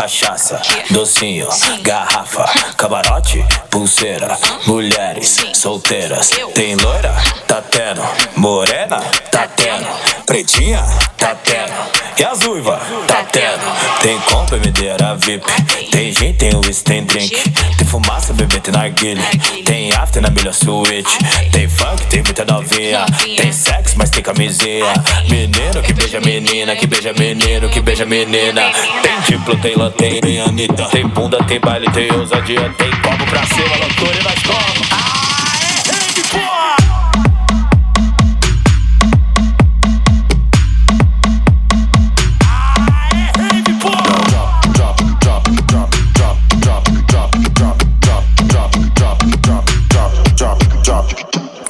cachaça, docinho, garrafa, camarote, pulseira, mulheres solteiras. Tem loira? Tá tendo. Morena? Tá tendo. Pretinha? Tá tendo. E as uiva? Tá tendo. Tem compra, medeira VIP. Tem gin, tem whisky, tem drink. Tem fumaça, bebê, tem narguile. Tem after na melhor suíte. Tem funk, tem muita novinha. Tem sexo, mas tem camisinha. Menino que beija menina, que beija menino, que beija menina. Tem diplo, tem lã, tem Anitta. Tem bunda, tem baile, tem ousadia. Tem como pra cima, loucura e nós como. Aê, porra!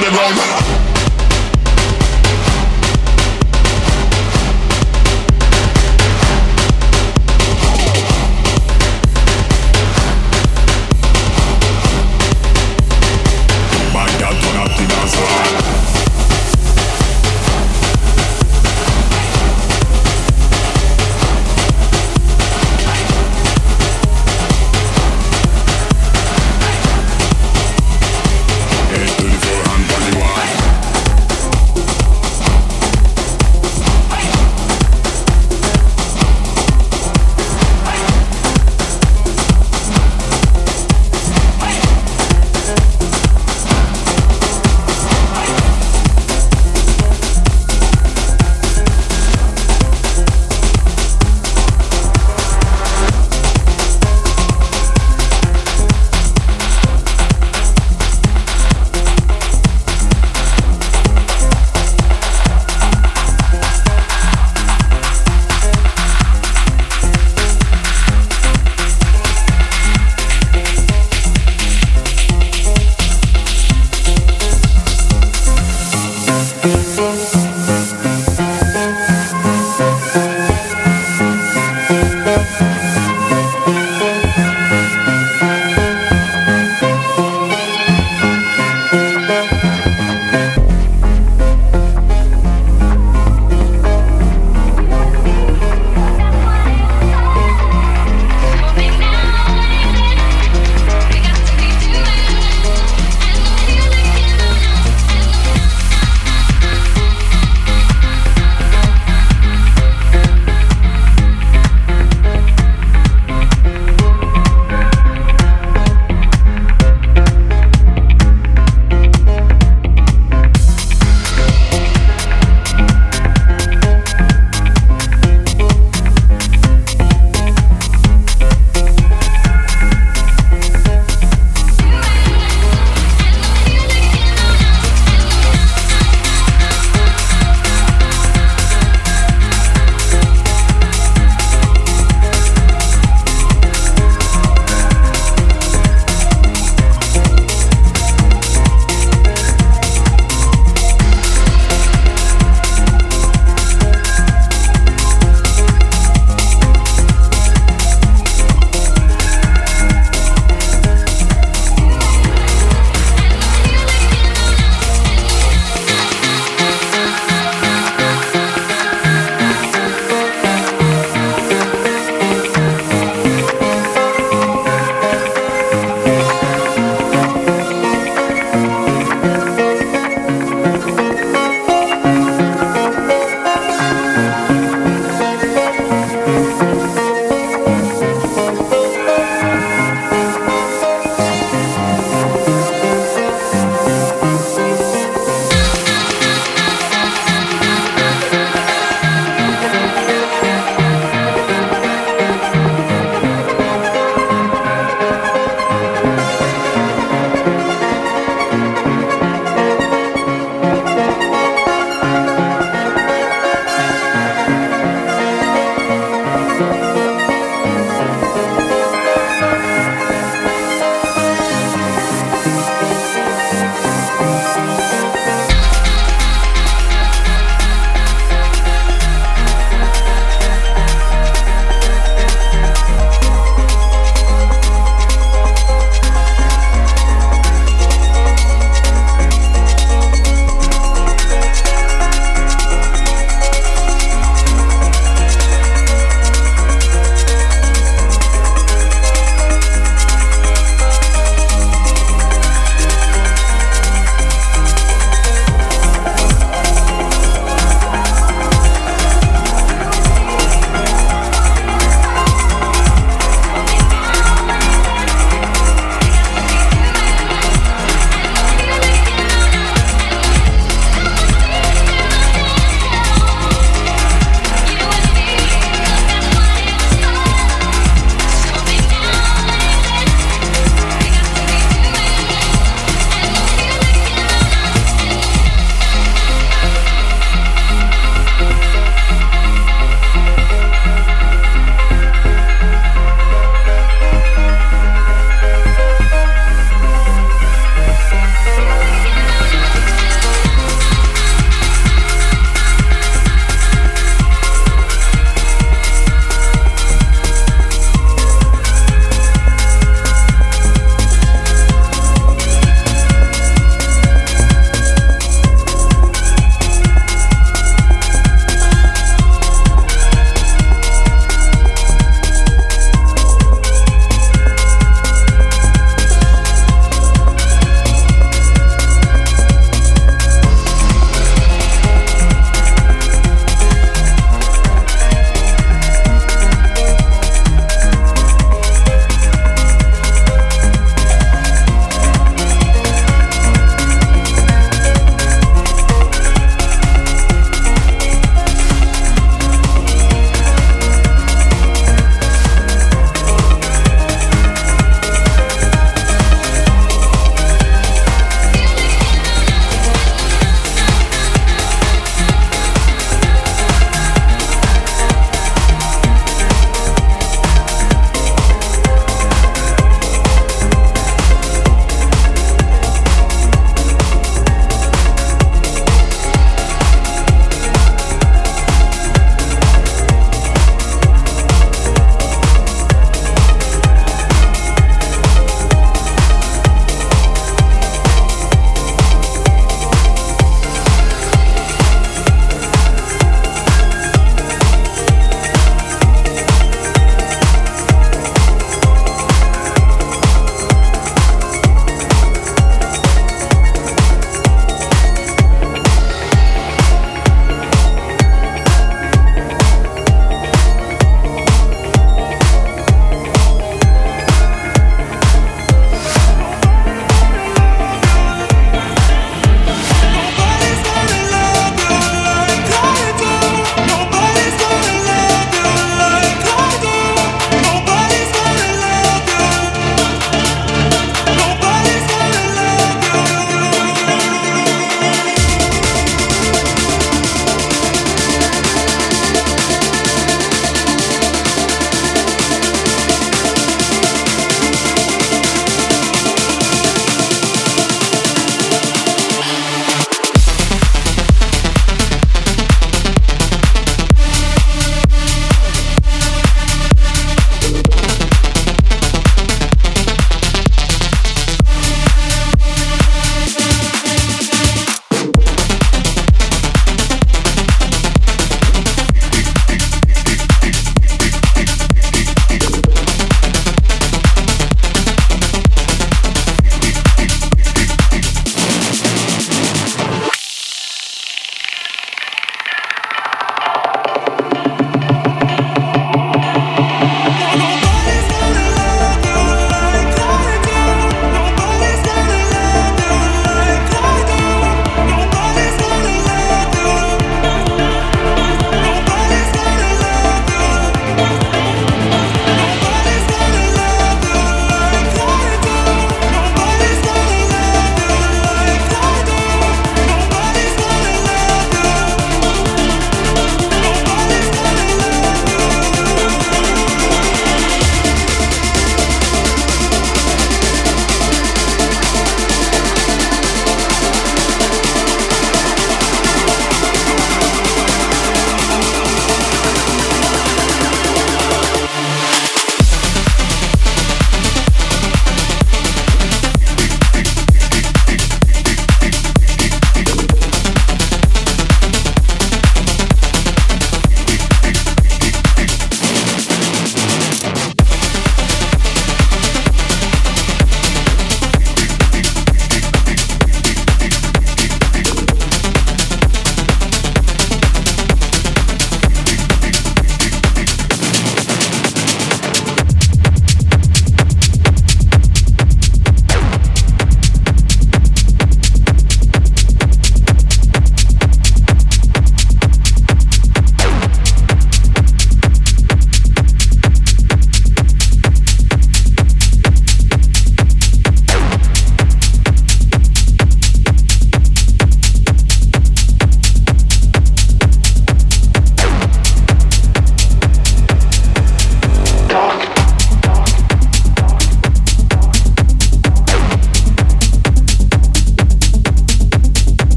the ground.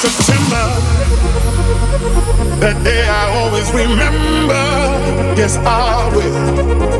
September, that day I always remember. Yes, I will.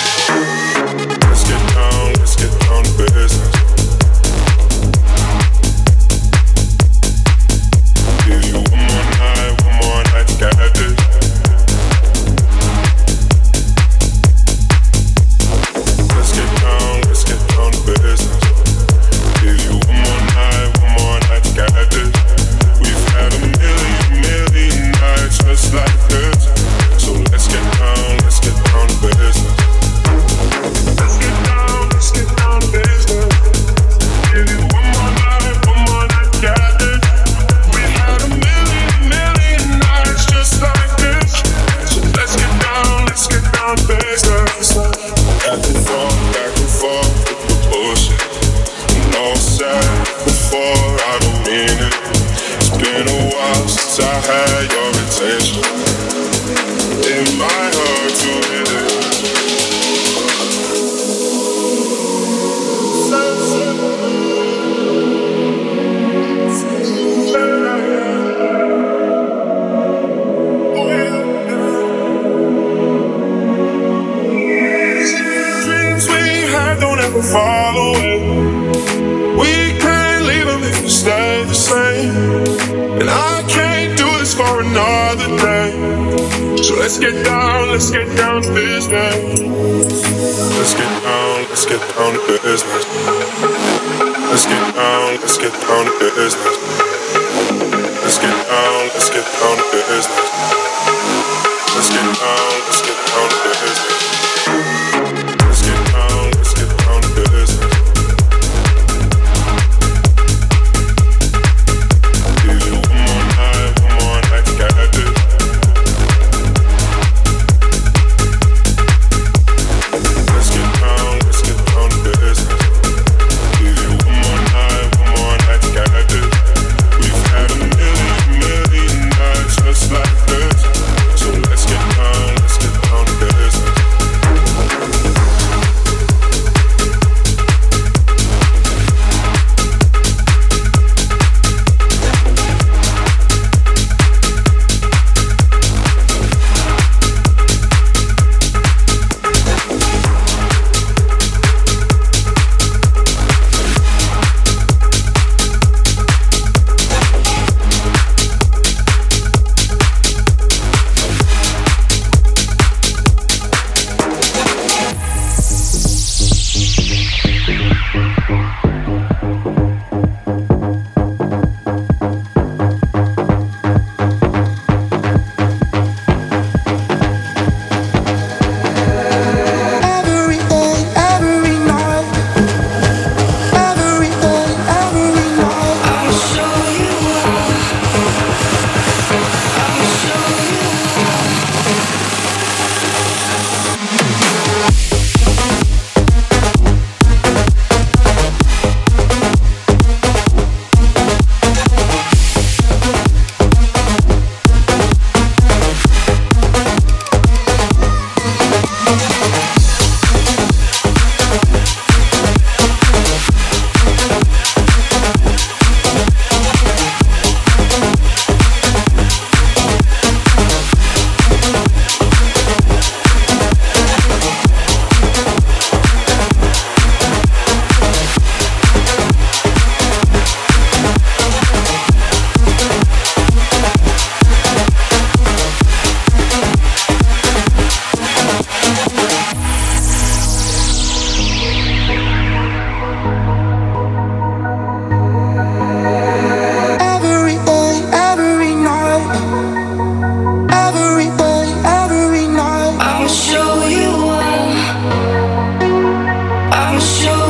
show